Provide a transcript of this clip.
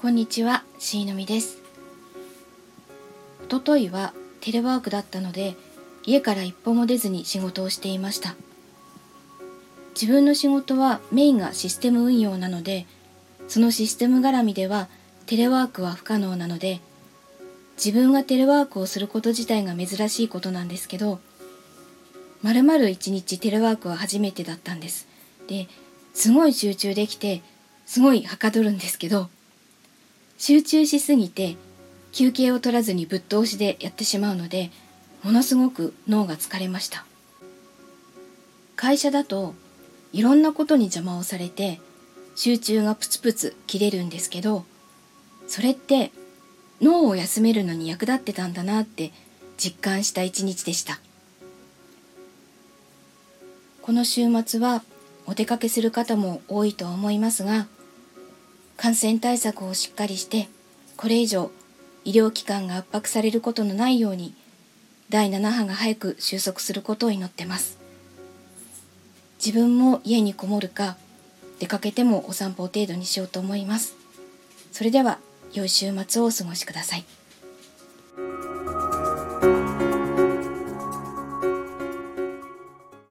こんにちは、しいのみです。おとといはテレワークだったので、家から一歩も出ずに仕事をしていました。自分の仕事はメインがシステム運用なので、そのシステム絡みではテレワークは不可能なので、自分がテレワークをすること自体が珍しいことなんですけど、まるまる一日テレワークは初めてだったんです。で、すごい集中できて、すごいはかどるんですけど、集中しすぎて休憩を取らずにぶっ通しでやってしまうので、ものすごく脳が疲れました。会社だといろんなことに邪魔をされて集中がプツプツ切れるんですけど、それって脳を休めるのに役立ってたんだなって実感した一日でした。この週末はお出かけする方も多いと思いますが、感染対策をしっかりして、これ以上医療機関が圧迫されることのないように、第7波が早く収束することを祈ってます。自分も家にこもるか、出かけてもお散歩程度にしようと思います。それでは、良い週末をお過ごしください。